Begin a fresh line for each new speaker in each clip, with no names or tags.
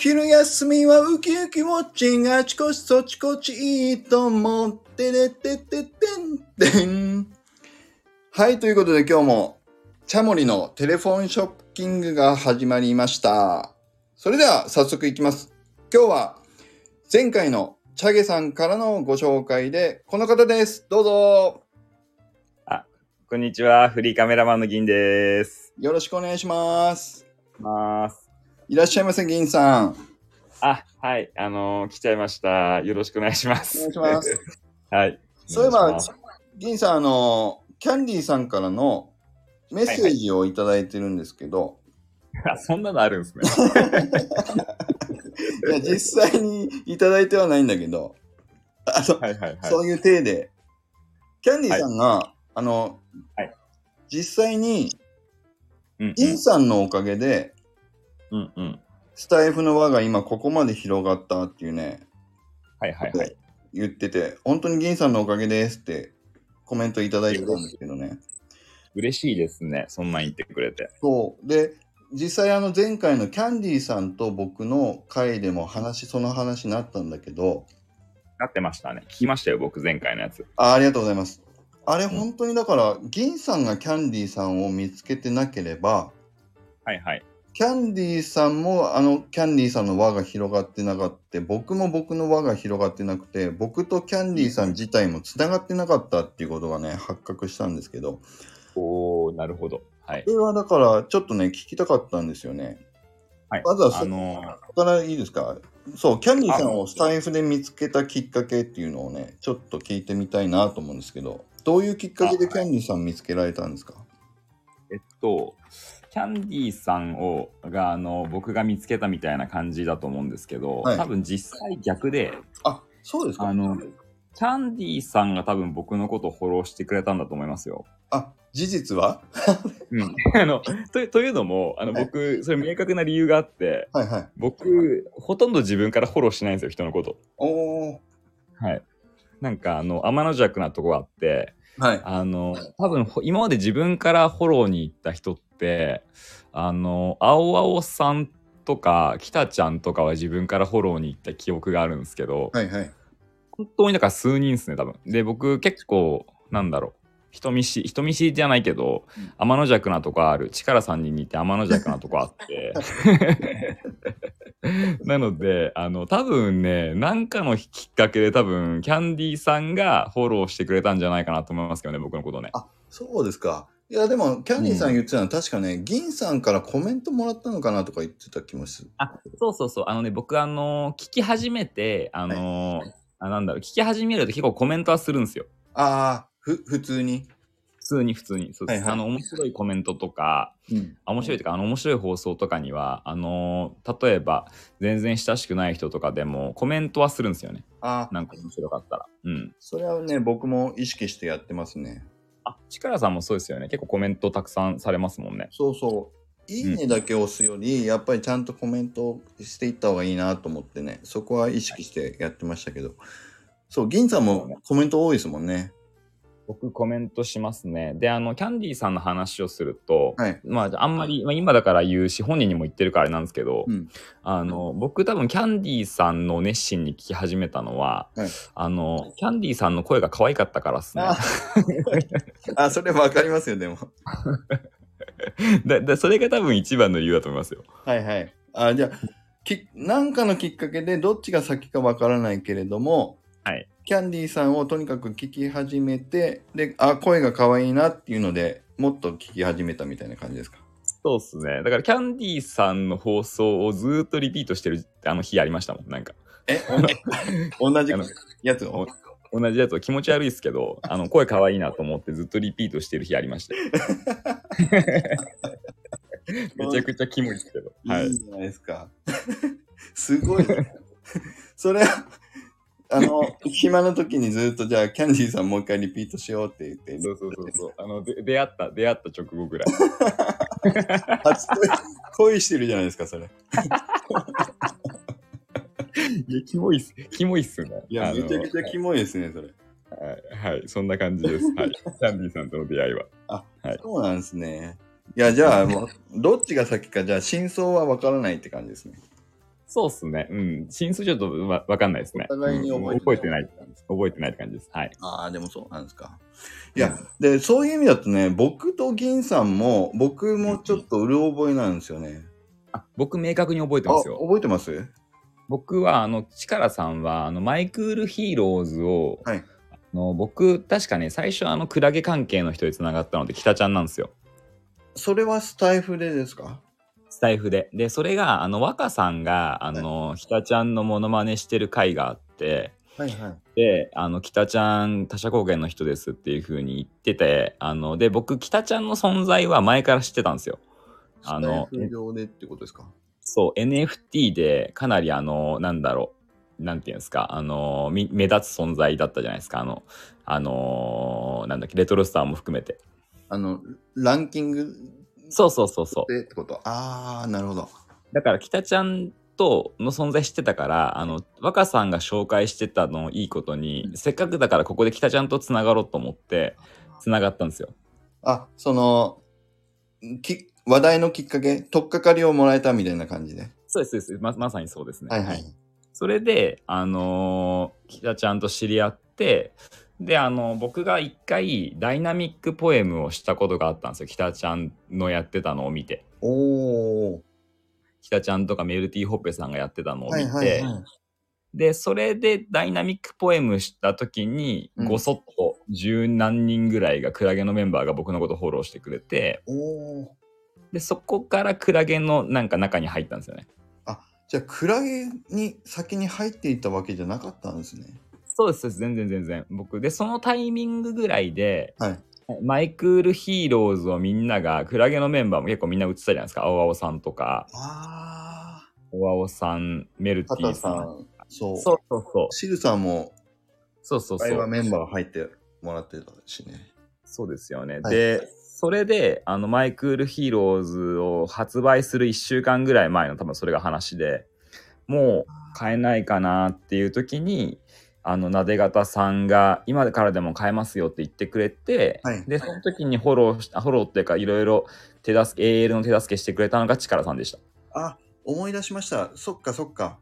昼休みはウキウキウォッチンあちこちそちこちいいと思ってれてててんてん。はい、ということで今日もチャモリのテレフォンショッキングが始まりました。それでは早速いきます。今日は前回のチャゲさんからのご紹介でこの方です。どうぞ。
こんにちは、フリーカメラマンの銀です。
よろしくお願いします。
ます。
いらっしゃいませ、銀さん。
あ、はい、あのー来ちゃいました。よろしくお願いしま
お
す。
願いします。
はい。
そういえば
お願いします、
銀さん、あの、キャンディーさんからのメッセージをいただいてるんですけど、
あ、そんなのあるんですね。
いや、実際にいただいてはないんだけど、あの、
はいはいはい。
そういう体で、キャンディーさんが、あの、
はい
実際に、
うんうん、
銀さんのおかげで、
うんうん。
スタイフの輪が今ここまで広がったっていうね、
はいはいはい。
言ってて、本当に銀さんのおかげですってコメントいただいてたんですけどね。
嬉しいですね。そんなん言ってくれて。
そう。で、実際あの前回のキャンディーさんと僕の回でも話、その話になったんだけど、
なってましたね。聞きましたよ、僕、前回のやつ。
あありがとうございます。あれ
ん
本当にだから、銀さんがキャンディーさんを見つけてなければ、
はいはい。
キャンディーさんもあのキャンディーさんの輪が広がってなかった、僕も僕の輪が広がってなくて、僕とキャンディーさん自体もつながってなかったっていうことがね、発覚したんですけど、
おー、なるほど。はい
こ。れはだからちょっとね、聞きたかったんですよね。
はい。
まずはそ
あのー
からいいですか？そう、キャンディーさんをスタイフで見つけたきっかけっていうのをね、ちょっと聞いてみたいなと思うんですけど、どういうきっかけでキャンディーさん見つけられたんですか？
えっと、キャンディーさんをがあの僕が見つけたみたいな感じだと思うんですけど、
はい
多分実際逆で
あ、そうですか？
あのキャンディーさんが多分僕のことをフォローしてくれたんだと思いますよ。
あ、事実は？
うん、あのとというのもあの
はい
僕それ明確な理由があって
はいはい。
僕ほとんど自分からフォローしないんですよ人のこと。
おー。
はい、なんかあの天の弱なとこがあって
はい。
あの多分ほ今まで自分からフォローに行った人ってあの青青さんとか北ちゃんとかは自分からフォローに行った記憶があるんですけど、
はいはい。
本当にだから数人ですね多分。で僕結構なんだろう。人見知り人見知りじゃないけど、
うん。
天の弱なとこある。力さんに似て天の弱なとこあって。なのであの多分ね何かのきっかけで多分キャンディーさんがフォローしてくれたんじゃないかなと思いますけどね僕のことね。
あ、そうですか。いや、でも、キャンディーさん言ってたのは、確かね、銀さんからコメントもらったのかなとか言ってた気もする。
あそうそうそう。あのね僕あの聞き始めてあの、あなんだろう聞き始めると結構コメントはするんですよ。
ああ、ふ、普通に？
普通に普通に。そうです、
はいはい。
あの面白いコメントとか
うん。
あ面白いというかあの面白い放送とかにはあの例えば全然親しくない人とかでもコメントはするんですよね。
ああ、
なんか面白かったら。うん。
それはね、僕も意識してやってますね。
あ力さんもそうですよね結構コメントたくさんされますもんね
そうそう。いいねだけ押すより、やっぱりちゃんとコメントしていった方がいいなと思ってね、そこは意識してやってましたけど。そう、銀さんもコメント多いですもんね。
僕コメントしますねであのキャンディーさんの話をすると、
はい。
まああんまり、まあ、今だから言うし本人にも言ってるからあれなんですけど、
うん。
あの僕多分キャンディーさんの熱心に聞き始めたのは、
はい
あのキャンディーさんの声が可愛かったからっすね
あ あ、それわかりますよ、でも。
だだそれが多分一番の理由だと思いますよ
はいはい。あじゃあき、なんかのきっかけでどっちが先かわからないけれども、
はい
キャンディーさんをとにかく聞き始めて、で、あ、声が可愛いなっていうのでもっと聞き始めたみたいな感じですか？
そうっすねだからキャンディーさんの放送をずーっとリピートしてるあの日ありましたもんなんか
え 同じやつ？を
同じやつを気持ち悪いですけどあの声可愛いなと思ってずっとリピートしてる日ありましたよ めちゃくちゃキモいですけどはい
いいじゃないですか。すごいね。それは、あの、暇な時にずっとじゃあ、キャンディーさんもう一回リピートしようって言って、
そうそうそうそうあので出会った出会った直後ぐらい
初恋恋してるじゃないですか、それ。
いやキモいっすキモいっすね
いや、めちゃくちゃキモいですね、それ。
はい、はい、そんな感じです。はい。キャンディーさんとの出会いは。はい
そうなんですね。いや、じゃあ、もう、どっちが先か、じゃあ、真相はわからないって感じですね。
そうっすね。うん。真相ちょっとわわかんないですね。
お互いに覚えてない
うん覚えてないって感じです。覚えてないって感じです。はい。
ああ、でもそうなんですか。いや、で、そういう意味だとね、僕と銀さんも、僕もちょっとうる覚えなんですよね。
あ、僕明確に覚えて
あ、
ますよ。
覚えてます？
僕は、あの、チカラさんは、あの、マイクールヒーローズを、
はい
あの僕、確かね、最初、あの、クラゲ関係の人で繋がったので、北ちゃんなんですよ。
それはスタイフでですか？
スタイフで。で、それが、あの、若さんが、あの、北ちゃんのモノマネしてる回があって、
はいはい。
で、あの、北ちゃん、他者高原の人ですっていう風に言ってて、あの、で、僕、北ちゃんの存在は前から知ってたんですよ。あの
でってことですか？
そう、NFT でかなりあの、なんだろう、なんていうんですか、あの、み目立つ存在だったじゃないですか、あの、あの、なんだっけ、レトロスターも含めて。
あの、ランキング
そうそうそうそう。
でってことああ、なるほど。
だから、北ちゃんとの存在知ってたから、あの、若さんが紹介してたのをいいことに、
うん
せっかくだからここで北ちゃんとつながろうと思って、つながったんですよ。
あ、その、き話題のきっかけ、とっかかりをもらえたみたいな感じで。
そうです、そうです。ままさにそうですね。
はいはい。
それで、あのー、北ちゃんと知り合って、で、あの、僕が一回ダイナミックポエムをしたことがあったんですよ。北ちゃんのやってたのを見て。
おー。
北ちゃんとかメルティーホッペさんがやってたのを見て、
はいはいはい。
で、それでダイナミックポエムした時に、
うん
ごそっと十何人ぐらいがクラゲのメンバーが僕のことフォローしてくれて。で、そこからクラゲのなんか中に入ったんですよね。
じゃあ、クラゲに先に入っていったわけじゃなかったんですね。
そうです、全然全然。僕、で、そのタイミングぐらいで、
はい。
マイクールヒーローズをみんなが、クラゲのメンバーも結構みんな映ってたじゃないですか。青青さんとか、
あ
青青さん、メルテ
ー。
ィーさん。
そう。
そうそうそう。
シルさんも、
そうそうそう。
メンバー入ってもらってたしね。
そうですよね。
はい
で、それで、あの、マイクールヒーローズを発売する1週間ぐらい前の多分それが話で、もう買えないかなっていう時に、あの、なで肩さんが、今からでも買えますよって言ってくれて、
はい
で、その時にフォローし、フォローっていうか、いろいろ手助け、AL の手助けしてくれたのが力さんでした。
あ、思い出しました。そっかそっか。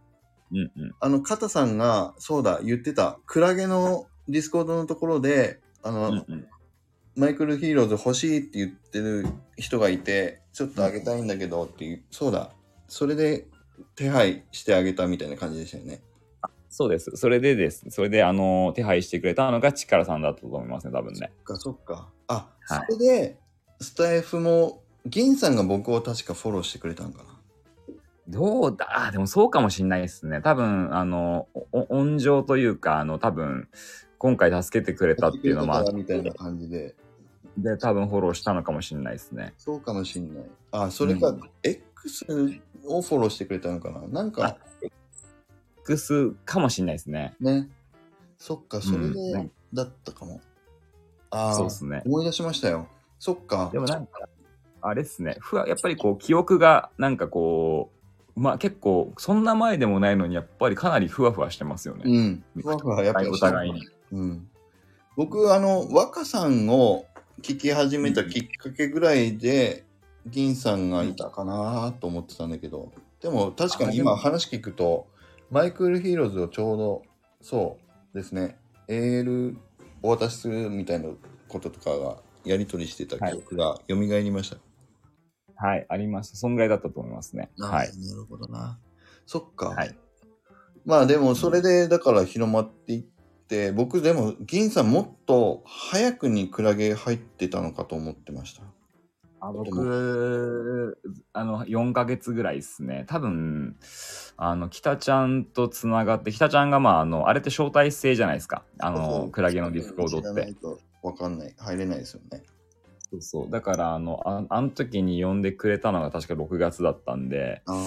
うんうん。
あの、カタさんが、そうだ、言ってた。クラゲのディスコードのところで、あの、
うんうん
マイクルヒーローズ欲しいって言ってる人がいて、ちょっとあげたいんだけどっていう、そうだ。それで手配してあげたみたいな感じでしたよね。
そうです。それでです。それで、あの、手配してくれたのが力さんだったと思いますね、多分ね。
そっかそっか。あ、
はい
それで、スタイフも、銀さんが僕を確かフォローしてくれたんかな。
どうだ？あでもそうかもしんないですね。多分、あの、お温情というか、あの、多分、今回助けてくれたっていうのもあっ
みたいな感じで。
で、多分フォローしたのかもしんないですね。
そうかもしんない。あ、それか、
うん
X をフォローしてくれたのかななんか、
X かもしんないですね。
ね。そっか、それ
うん
で、だったかも。ああ
そうで、すね。
思い出しましたよ。そっか
で。もなんか、あれっすね。ふわ、やっぱりこう、記憶が、なんかこう、まあ結構、そんな前でもないのに、やっぱりかなりふわふわしてますよね。
うん。ふわふわ、やっぱり。
お互いに。
うん。僕、あの、若さんを聞き始めたきっかけぐらいで、銀さんがいたかなと思ってたんだけど、でも確かに今話聞くと、マイクールヒーローズをちょうど、そうですね、AL お渡しするみたいなこととかがやり取りしてた記憶が蘇りました。
はい、ありました。そんぐらいだったと思いますね。はい。
あなるほどな。そっか。
はい。
まあでもそれでだから広まっていって、僕でも銀さんもっと早くにクラゲ入ってたのかと思ってました。
あ僕、あの、4ヶ月ぐらいですね。多分、あの、北ちゃんとつながって、北ちゃんが、まあ、あの、あれって招待制じゃないですか。あの、クラゲのディスコードって
知らない。とわかんない。入れないですよね。
そうそう。だから、あの、ああの時に呼んでくれたのが確か6月だったんで、
ああ、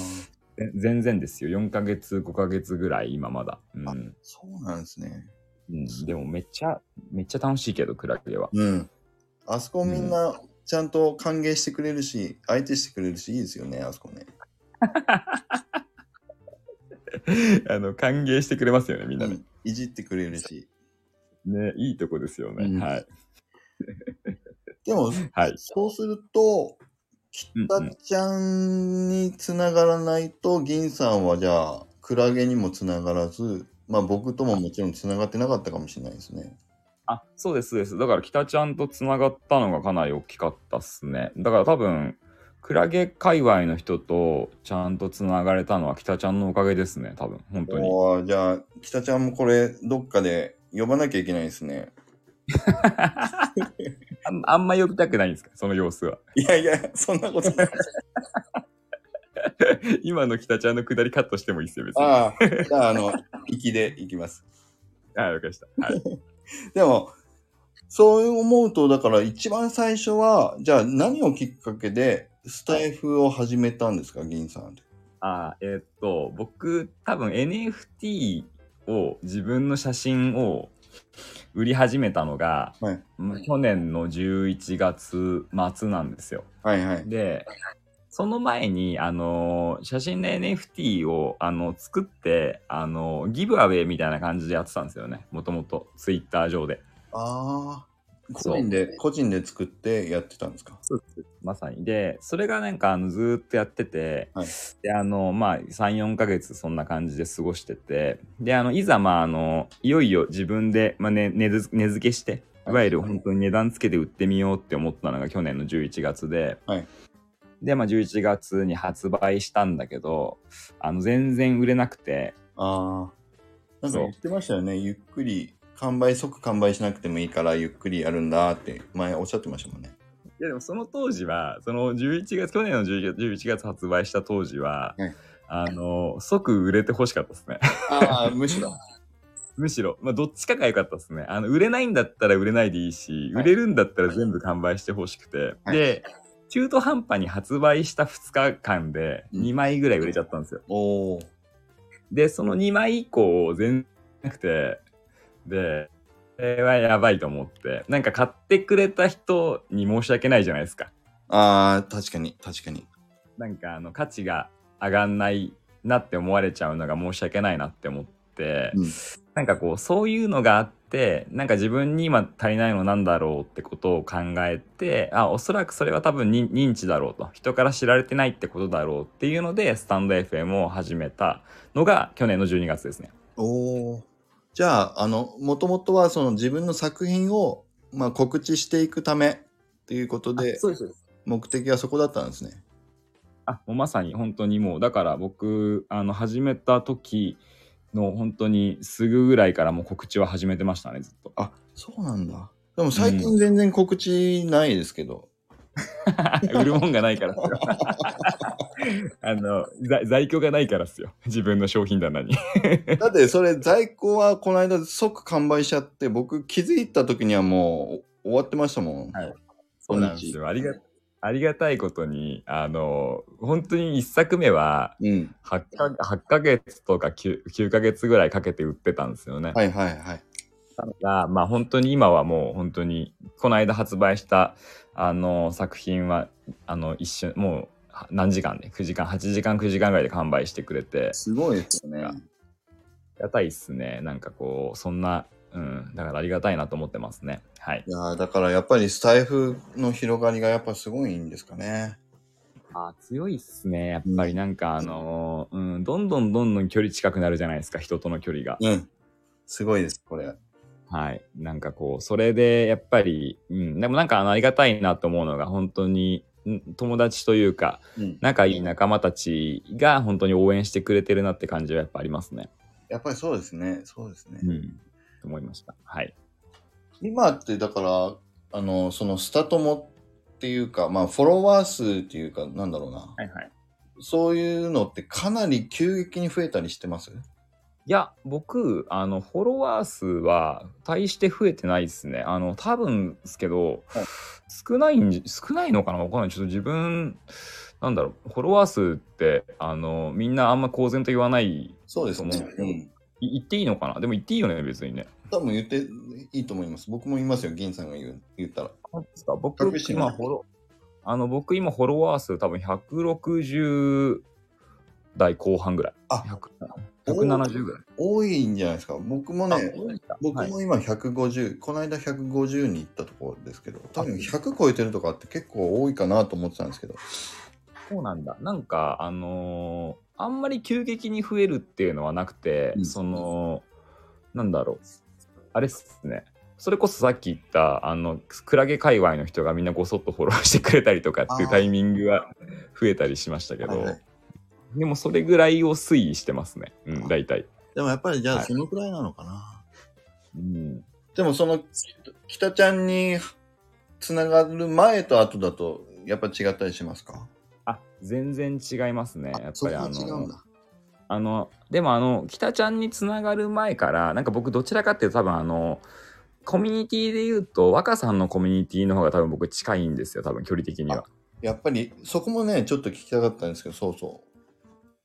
え全然ですよ。4ヶ月、5ヶ月ぐらい、今まだ。うん。
そうなんですね。
うん、でも、めっちゃ、めっちゃ楽しいけど、クラゲは。
うん。あそこみんなちゃんと歓迎してくれるし、相手してくれるし、いいですよね、あそこね。
あの、歓迎してくれますよね、みんなね。
うんいじってくれるし。
ね、いいとこですよね。
うん
はい。
でも、
はい。
そうすると、北ちゃんにつながらないと、銀さんはじゃあ、クラゲにもつながらず、まあ僕とももちろんつながってなかったかもしれないですね。
あ、そうです、そうです。だから、北ちゃんとつながったのがかなり大きかったっすね。だから多分、クラゲ界隈の人とちゃんとつながれたのは北ちゃんのおかげですね、多分、本当に。
おーじゃあ、北ちゃんもこれ、どっかで呼ばなきゃいけないですね。
あんあんま呼びたくないんですか、その様子は。
いやいや、そんなことない。
今の北ちゃんの下りカットしてもいいですよ、別に。あ
ああ、じゃあ、あの、粋でいきます。
あ、わかりました。はい。
でも、そう思うと、だから一番最初は、じゃあ何をきっかけでスタイフを始めたんですか、銀さんって。
あえーっと、僕、多分 NFT を、自分の写真を売り始めたのが、
はい
ま去年の11月末なんですよ。
はいはい。
で、その前に、あの写真の NFT を、あの、作って、あのギブアウェイみたいな感じでやってたんですよね。もともと、ツイッター上で。
ああ、個
そう
人で、個人で作ってやってたんですか？
まさに。で、それがなんか、あの、ずーっとやってて、
はい
で、あの、まあ、3、4ヶ月そんな感じで過ごしてて、で、あの、いざ、まあ、あの、いよいよ自分で、まあ、ね、値付値付けして、いわゆる本当に値段つけて売ってみようって思ったのが去年の11月で、
はい
で、まあ、11月に発売したんだけど、あの、全然売れなくて、
ああ、なんか言ってましたよね。ゆっくり、完売、即完売しなくてもいいから、ゆっくりやるんだって前おっしゃってましたもんね。
いやでもその当時は、その11月、去年の11月 ,11 月発売した当時は、
はい
あの、即売れて欲しかったですね。
ああ、むしろ。
むしろ、まあ、どっちかが良かったですね。あの、売れないんだったら売れないでいいし、
はい
売れるんだったら全部完売してほしくて、
はい
で、中途半端に発売した2日間で
うん
2枚ぐらい売れちゃったんですよ。
おお。
で、その2枚以降、全然なくて、で、これはやばいと思って、なんか買ってくれた人に申し訳ないじゃないですか。
ああ、確かに、確かに。
なんかあの価値が上がんないなって思われちゃうのが申し訳ないなって思って、
うん
なんかこうそういうのがあってなんか自分に今足りないのなんだろうってことを考えてあおそらくそれは多分に認知だろうと人から知られてないってことだろうっていうのでスタンド FM を始めたのが去年の12月ですね。
おお。じゃあ、あの、もともとはその自分の作品を、まあ、告知していくためっていうことで、
そうです
目的はそこだったんですね。
あもうまさに本当にもうだから僕あの始めた時の本当にすぐぐらいからもう告知は始めてましたねずっと。
あ、そうなんだ。でも最近全然告知ないですけど。
売るもんがないからっすよ。あの在在庫がないからっすよ自分の商品棚に。
だってそれ在庫はこの間即完売しちゃって、僕気づいた時にはもう終わってましたもん。
はいそうなんですよ。ありがありがたいことにあの本当に1作目は
うん。
8か ,8 ヶ月とか 9, 9ヶ月ぐらいかけて売ってたんですよね。
はいはいはい。
がまあ本当に今はもう本当にこの間発売したあの作品はあの一瞬もう何時間で9時間8時間9時間ぐらいで完売してくれて
すごいですよね。
ありがたいっすねなんかこうそんなうんだからありがたいなと思ってますねはい
いやーだからやっぱりスタイフの広がりがやっぱすごいんですかね。
あ強いっすねやっぱりなんかあのうんどんどんどんどん距離近くなるじゃないですか人との距離が
うん。すごいです、これ。
はい。なんかこう、それでやっぱり、うん、でもなんかあのありがたいなと思うのが、本当に、ん友達というか、
うん。
仲いい仲間たちが本当に応援してくれてるなって感じはやっぱありますね。
やっぱりそうですね。そうですね。
うん。と思いました。はい。
今ってだから、あの、そのスタトモっていうか、まあフォロワー数っていうか、なんだろうな。
はいはい。
そういうのってかなり急激に増えたりしてます？
いや、僕、あの、フォロワー数は大して増えてないですね。あの、多分ですけど、
はい
少ないんじ、少ないのかなわかんない。ちょっと自分、なんだろう、フォロワー数って、あの、みんなあんま公然と言わない
そうですね
そう。
うん。
い言っていいのかな？でも言っていいよね、別にね。
多分言っていいと思います。僕も言いますよ、銀さんが言う言ったら。
本当ですか僕、今フォロあの、僕今フォロワー数多分160代後半ぐらい。
あ
100 170ぐらい。
多いんじゃないですか。僕もね、僕
はい
も今150、この間150に行ったところですけど、多分100超えてるとかって結構多いかなと思ってたんですけど。
そうなんだ。なんか、あのーあんまり急激に増えるっていうのはなくて、
うん
その、なんだろう。あれっすね。それこそさっき言った、あの、クラゲ界隈の人がみんなごそっとフォローしてくれたりとかっていうタイミングが増えたりしましたけど、
はいはい
でもそれぐらいを推移してますね。うん、大体。
でもやっぱりじゃあ
はい
そのくらいなのかな。
うん。
でもその、北ちゃんにつながる前と後だと、やっぱ違ったりしますか？
あ、全然違いますね。やっぱりあの。あの、でもあの、北ちゃんにつながる前から、なんか僕どちらかっていうと多分あの、コミュニティで言うと、若さんのコミュニティの方が多分僕近いんですよ、多分距離的には。
やっぱりそこもね、ちょっと聞きたかったんですけど、そうそ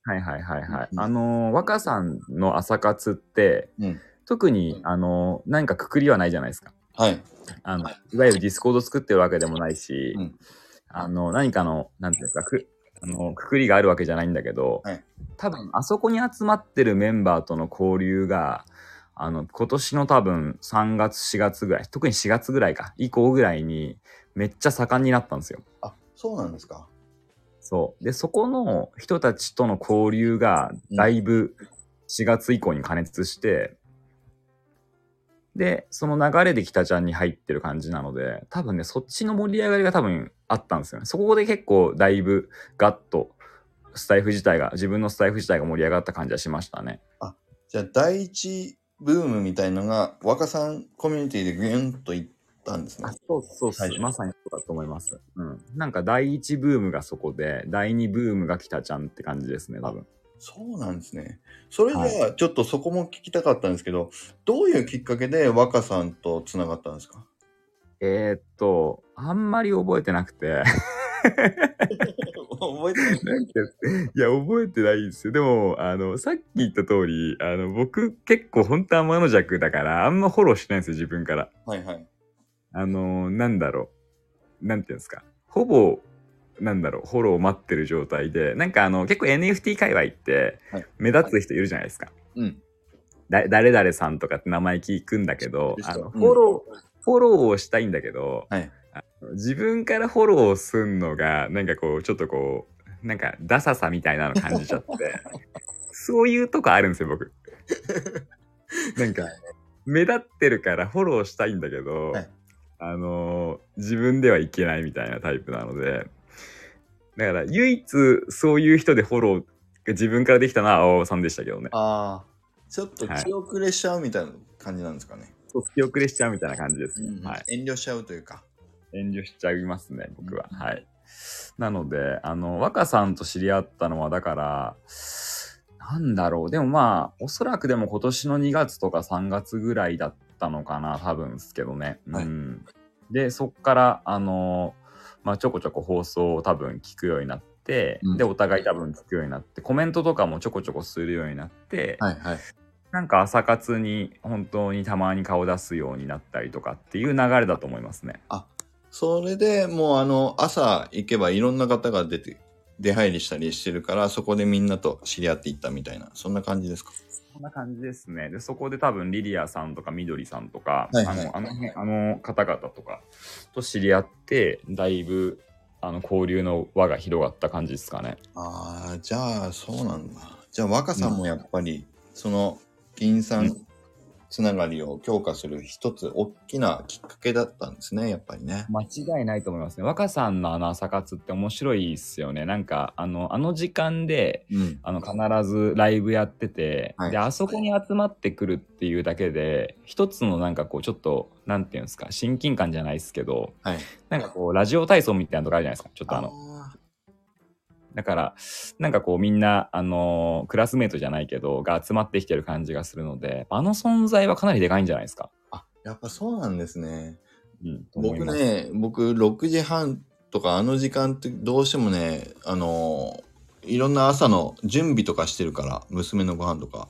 はいはいはいはい。
うん
あの、若さんの朝活って、
う。うん。
特に、あの、何かくくりはないじゃないですか。
はい。
あの、いわゆるディスコード作ってるわけでもないし、
うん
あの、何かの、なんていうんですか、く、あの、くくりがあるわけじゃないんだけど、
はい
多分、あそこに集まってるメンバーとの交流が、あの、今年の多分3月、4月ぐらい、特に4月ぐらいか、以降ぐらいに、めっちゃ盛んになったんですよ。
あ、そうなんですか。
そう。で、そこの人たちとの交流が、だいぶ4月以降に加熱して、で、その流れで北ちゃんに入ってる感じなので、多分ね、そっちの盛り上がりが多分あったんですよね。そこで結構だいぶガッと、スタイフ自体が、自分のスタイフ自体が盛り上がった感じはしましたね。
じゃあ、第一ブームみたいのが、若さんコミュニティでギュンといったんですね。
そうそう
最初
まさにそうだと思います。うん。なんか第一ブームがそこで、第二ブームが北ちゃんって感じですね、多分。
そうなんですね。それじゃあ、ちょっとそこも聞きたかったんですけど、どういうきっかけで若さんとつながったんですか？
えー、っと、あんまり覚えてなくて。
覚えてない。
いや、覚えてないんですよ。でも、あの、さっき言った通り、あの、僕、結構本当は天の弱だから、あんまフォローしないんですよ、自分から。
はいはい。
あの、なんだろう。なんていうんですか。ほぼ、なんだろう、フォローを待ってる状態で、なんかあの、結構 NFT 界隈って
はい、
目立つ人いるじゃないですか。
うん。
だ誰々さんとかって名前聞くんだけど、あの、フォロー、フォローをしたいんだけど、
はい。
自分からフォローすんのが、なんかこう、ちょっとこう、なんか、ダサさみたいなの感じちゃって、そういうとこあるんですよ、僕。なんか、目立ってるからフォローしたいんだけど、
はい
あのー自分ではいけないみたいなタイプなので、だから、唯一そういう人でフォローが自分からできたのは青尾さんでしたけどね。
ああ、ちょっと気遅れしちゃうみたいな感じなんですかね。
そう気遅れしちゃうみたいな感じですね。はい。
遠慮しちゃうというか。
遠慮しちゃいますね、僕は。
うん
はい。なので、あの、若さんと知り合ったのは、だから、なんだろう。でもまあ、おそらくでも今年の2月とか3月ぐらいだったのかな、多分ですけどね。
はい
うん。で、そっから、あの、まあ、ちょこちょこ放送を多分聞くようになって、
うん
で、お互い多分聞くようになって、コメントとかもちょこちょこするようになって、
はいはい。
なんか朝活に本当にたまに顔出すようになったりとかっていう流れだと思いますね。
それでもうあの、朝行けばいろんな方が出て、出入りしたりしてるから、そこでみんなと知り合っていったみたいな、そんな感じですか？
そんな感じですね。で、そこで多分リリアさんとかみどりさんとか、
はいはい
あの、あの辺、あの方々とかと知り合って、だいぶ、あの、交流の輪が広がった感じですかね。
ああ、じゃあそうなんだ。じゃあ若さんもやっぱり、その、銀さんつながりを強化する一つ大きなきっかけだったんですね、やっぱりね。
間違いないと思いますね。若さんのあの朝活って面白いっすよね。なんか、あの、あの時間で、
うん。
あの、必ずライブやってて、
はい
で、あそこに集まってくるっていうだけで、一つのなんかこう、ちょっと、なんていうんですか、親近感じゃないですけど、
はい。
なんかこう、ラジオ体操みたいなとこあるじゃないですか。ちょっとあの、
あ
だから、なんかこうみんな、あのークラスメートじゃないけど、が集まってきてる感じがするので、あの存在はかなりでかいんじゃないですか。
ーあ、やっぱそうなんですね。
うん。
僕ね、僕6時半とかあの時間ってどうしてもね、あのーいろんな朝の準備とかしてるから、娘のご飯とか。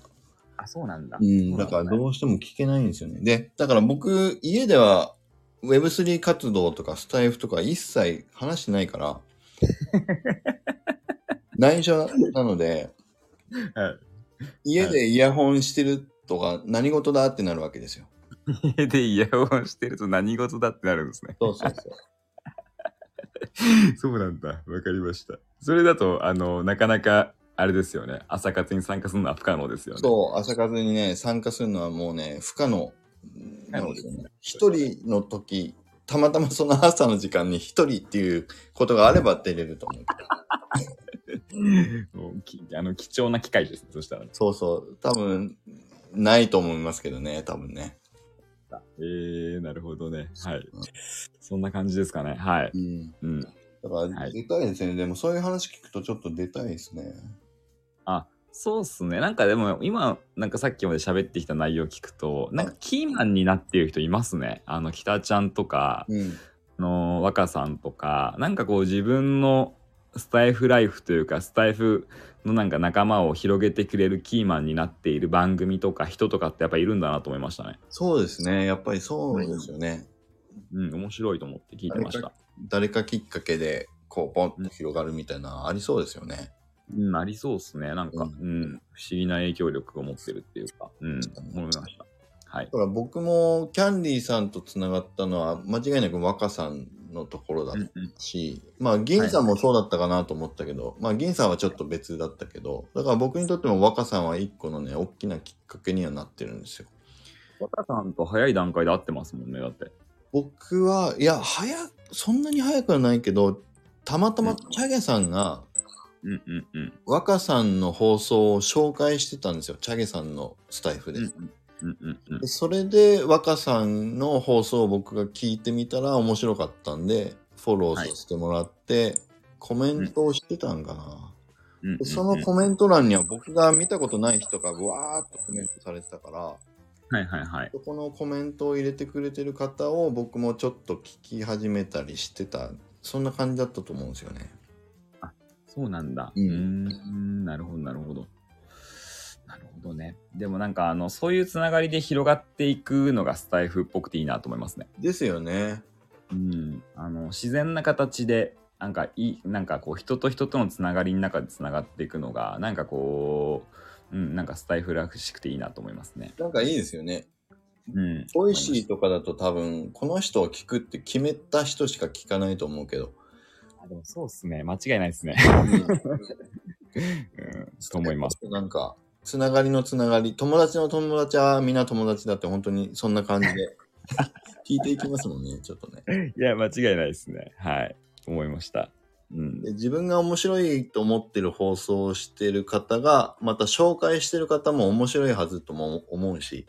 あ、そうなんだ。
うん、だからどうしても聞けないんですよね。で、だから僕、家では Web3 活動とかスタイフとか一切話してないから、内緒なので、
はい
家でイヤホンしてるとか何事だってなるわけですよ。
家でイヤホンしてると何事だってなるんですね。
そうそうそう。
そうなんだ。わかりました。それだと、あの、なかなか、あれですよね。朝活に参加するのは不可能ですよね。
そう、朝風にね、参加するのはもうね、不可能なんですよね。一人の時、たまたまその朝の時間に一人っていうことがあれば出れると思うけど。
あの貴重な機会ですね。そしたら、ね。
そうそう、多分、ないと思いますけどね、多分ね。
えー、なるほどね。はい。そんな感じですかね。はい。
うん。
うん。
だから、
はい
出たいですね。でもそういう話聞くとちょっと出たいですね。
あ、そうっすね。なんかでも、今、なんかさっきまで喋ってきた内容聞くと、なんかキーマンになっている人いますね。あの、北ちゃんとか、
うん。
あの若さんとかなんかこう自分のスタイフライフというかスタイフのなんか仲間を広げてくれるキーマンになっている番組とか人とかってやっぱいるんだなと思いましたね。
そうですね。やっぱりそうですよね。
うん、面白いと思って聞いてました。
誰かきっかけで、こう、ポンと広がるみたいな、ありそうですよね。
うん、ありそうっすね。なんか、
う
うんん、不思議な影響力を持ってるっていうか、うん、思いました。はい
だ。から僕もキャンディーさんとつながったのは間違いなく若さんのところだし、まあ銀さんもそうだったかなと思ったけど、まあ銀さんはちょっと別だったけど、だから僕にとっても若さんは一個のね、大きなきっかけにはなってるんですよ。
若さんと早い段階で会ってますもんね、だって。
僕は、いや、早、そんなに早くはないけど、たまたま
うん
チャゲさんが
うんうんうん。
若さんの放送を紹介してたんですよ。チャゲさんのスタイフで。
うんうんうんうん
でそれで若さんの放送を僕が聞いてみたら面白かったんでフォローさせてもらって、コメントをしてたんかな、
うん
そのコメント欄には僕が見たことない人がブワーっとコメントされてたから
はいはいはい。
そこのコメントを入れてくれてる方を僕もちょっと聞き始めたりしてたそんな感じだったと思うんですよね
そうなんだ。
う
ん、なるほど、なるほど。なるほどね。でもなんか、あの、そういうつながりで広がっていくのがスタイフっぽくていいなと思いますね。
ですよね
うん。あの、自然な形で、なんか、いい、なんかこう、人と人とのつながりの中でつながっていくのが、なんかこう、うん、なんかスタイフらしくていいなと思いますね。
なんかいいですよね
うん。
ボイシーとかだと多分この人を聞くって決めた人しか聞かないと思うけど
あでもそうっすね。間違いないですね。うん、と思います。
なんか、つながりのつながり、友達の友達はみんな友達だって本当にそんな感じで 聞いていきますもんね、ちょっとね。
いや、間違いないですね。はい。思いました。うん。
で自分が面白いと思ってる放送をしてる方が、また紹介してる方も面白いはずとも思うし、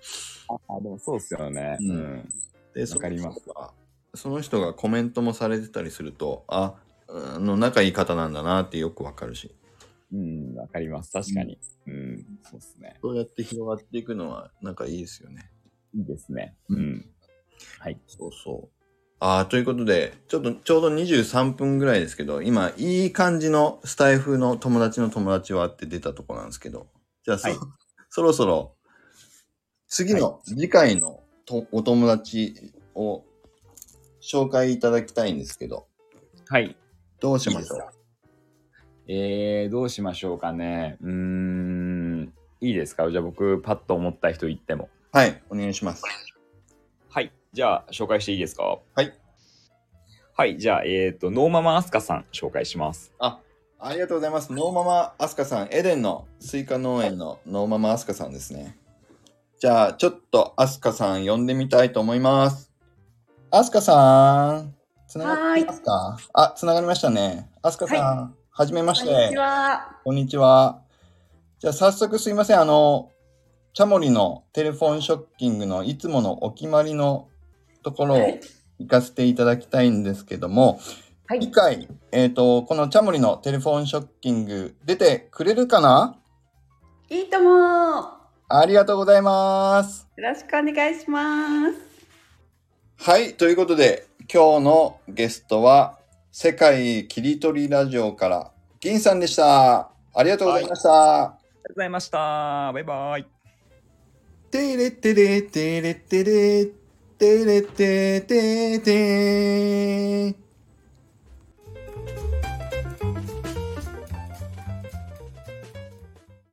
あ、でもそうっすよね。
うん
うん。
で、
わかります
その人がその人がコメントもされてたりすると、あ、あの仲いい方なんだなってよくわかるし、
うん、わかります。確かに。うん、そうっすね。
そうやって広がっていくのはなんかいいですよね。
いいですね。
う
うんん。はい。
そうそう。ああ、ということで、ちょっとちょうど23分ぐらいですけど、今、いい感じのスタイフの友達の友達はって出たとこなんですけど、じゃあそ、
はい
そろそろ、次の、次回のとお友達を紹介いただきたいんですけど、
はい。
どうしましょう？
えー、どうしましょうかね。うーん、いいですか？じゃあ僕、パッと思った人言っても。
はい、お願いします。
はい。じゃあ、紹介していいですか？
はい。
はい。じゃあ、えっ、と、ノーママアスカさん、紹介します。
あ、ありがとうございます。ノーママアスカさん、エデンのスイカ農園のノーママアスカさんですね。じゃあ、ちょっとアスカさん呼んでみたいと思います。アスカさん、つながってますか？あ、つながりましたね。アスカさん、はじめまして。
こんにちは。
こんにちは。じゃあ、早速すいません。あの、チャモリのテレフォンショッキングのいつものお決まりのところを行かせていただきたいんですけども、
はい
次回、えっ、と、このチャモリのテレフォンショッキング出てくれるかな？い
いとも。よ
ありがとうございます。
ろしくお願いします。
はい、ということで、今日のゲストは、世界切り取りラジオから、銀さんでした。ありがとうございました。
ありがとうございました。バイバイ。
テレテレテレテレテレテテテ